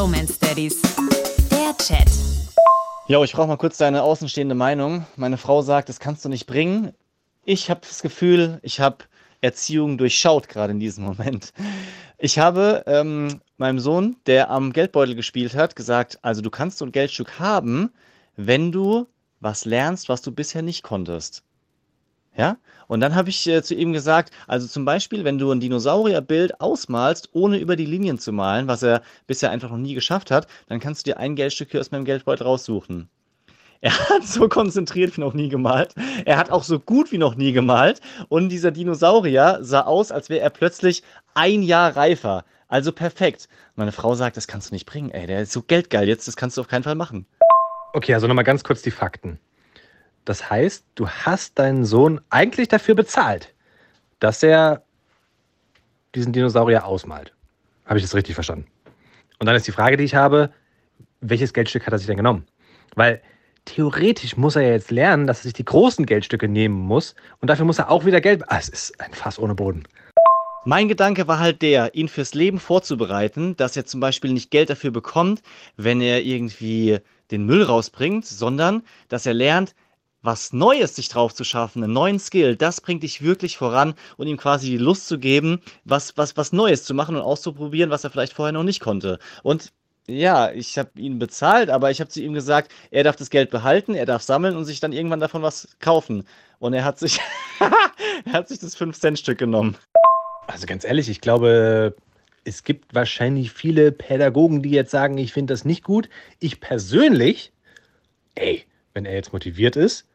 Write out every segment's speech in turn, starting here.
Bromance Daddies. Der Chat. Jo, ich brauche mal kurz deine außenstehende Meinung. Meine Frau sagt, das kannst du nicht bringen. Ich habe das Gefühl, ich habe Erziehung durchschaut gerade in diesem Moment. Ich habe ähm, meinem Sohn, der am Geldbeutel gespielt hat, gesagt, also du kannst so ein Geldstück haben, wenn du was lernst, was du bisher nicht konntest. Ja? Und dann habe ich äh, zu ihm gesagt, also zum Beispiel, wenn du ein Dinosaurierbild ausmalst, ohne über die Linien zu malen, was er bisher einfach noch nie geschafft hat, dann kannst du dir ein Geldstück hier aus meinem Geldbeutel raussuchen. Er hat so konzentriert wie noch nie gemalt. Er hat auch so gut wie noch nie gemalt. Und dieser Dinosaurier sah aus, als wäre er plötzlich ein Jahr reifer. Also perfekt. Meine Frau sagt, das kannst du nicht bringen. Ey, der ist so geldgeil jetzt, das kannst du auf keinen Fall machen. Okay, also nochmal ganz kurz die Fakten. Das heißt, du hast deinen Sohn eigentlich dafür bezahlt, dass er diesen Dinosaurier ausmalt. Habe ich das richtig verstanden? Und dann ist die Frage, die ich habe, welches Geldstück hat er sich denn genommen? Weil theoretisch muss er ja jetzt lernen, dass er sich die großen Geldstücke nehmen muss und dafür muss er auch wieder Geld. Ah, es ist ein Fass ohne Boden. Mein Gedanke war halt der, ihn fürs Leben vorzubereiten, dass er zum Beispiel nicht Geld dafür bekommt, wenn er irgendwie den Müll rausbringt, sondern dass er lernt, was Neues sich drauf zu schaffen, einen neuen Skill, das bringt dich wirklich voran und ihm quasi die Lust zu geben, was, was, was Neues zu machen und auszuprobieren, was er vielleicht vorher noch nicht konnte. Und ja, ich habe ihn bezahlt, aber ich habe zu ihm gesagt, er darf das Geld behalten, er darf sammeln und sich dann irgendwann davon was kaufen. Und er hat sich, er hat sich das 5-Cent-Stück genommen. Also ganz ehrlich, ich glaube, es gibt wahrscheinlich viele Pädagogen, die jetzt sagen, ich finde das nicht gut. Ich persönlich, ey, wenn er jetzt motiviert ist,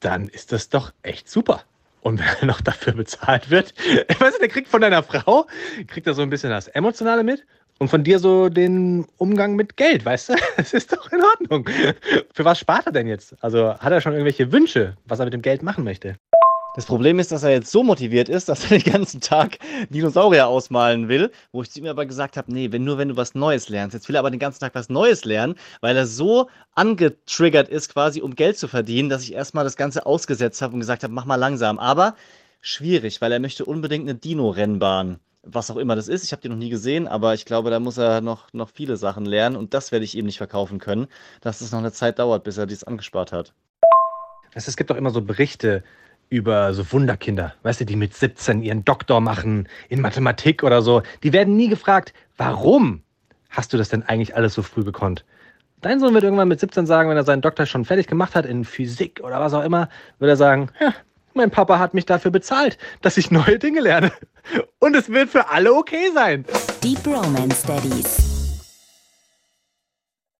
dann ist das doch echt super. Und wenn er noch dafür bezahlt wird, weißt du, der kriegt von deiner Frau, kriegt er so ein bisschen das Emotionale mit und von dir so den Umgang mit Geld, weißt du? Das ist doch in Ordnung. Für was spart er denn jetzt? Also hat er schon irgendwelche Wünsche, was er mit dem Geld machen möchte? Das Problem ist, dass er jetzt so motiviert ist, dass er den ganzen Tag Dinosaurier ausmalen will, wo ich zu ihm aber gesagt habe, nee, wenn nur wenn du was Neues lernst. Jetzt will er aber den ganzen Tag was Neues lernen, weil er so angetriggert ist, quasi um Geld zu verdienen, dass ich erstmal das Ganze ausgesetzt habe und gesagt habe, mach mal langsam. Aber schwierig, weil er möchte unbedingt eine Dino-Rennbahn. Was auch immer das ist. Ich habe die noch nie gesehen, aber ich glaube, da muss er noch, noch viele Sachen lernen und das werde ich ihm nicht verkaufen können, dass es noch eine Zeit dauert, bis er dies angespart hat. Es gibt doch immer so Berichte, über so Wunderkinder, weißt du, die mit 17 ihren Doktor machen in Mathematik oder so. Die werden nie gefragt, warum hast du das denn eigentlich alles so früh gekonnt? Dein Sohn wird irgendwann mit 17 sagen, wenn er seinen Doktor schon fertig gemacht hat in Physik oder was auch immer, wird er sagen, ja, mein Papa hat mich dafür bezahlt, dass ich neue Dinge lerne. Und es wird für alle okay sein. Deep Romance Daddies.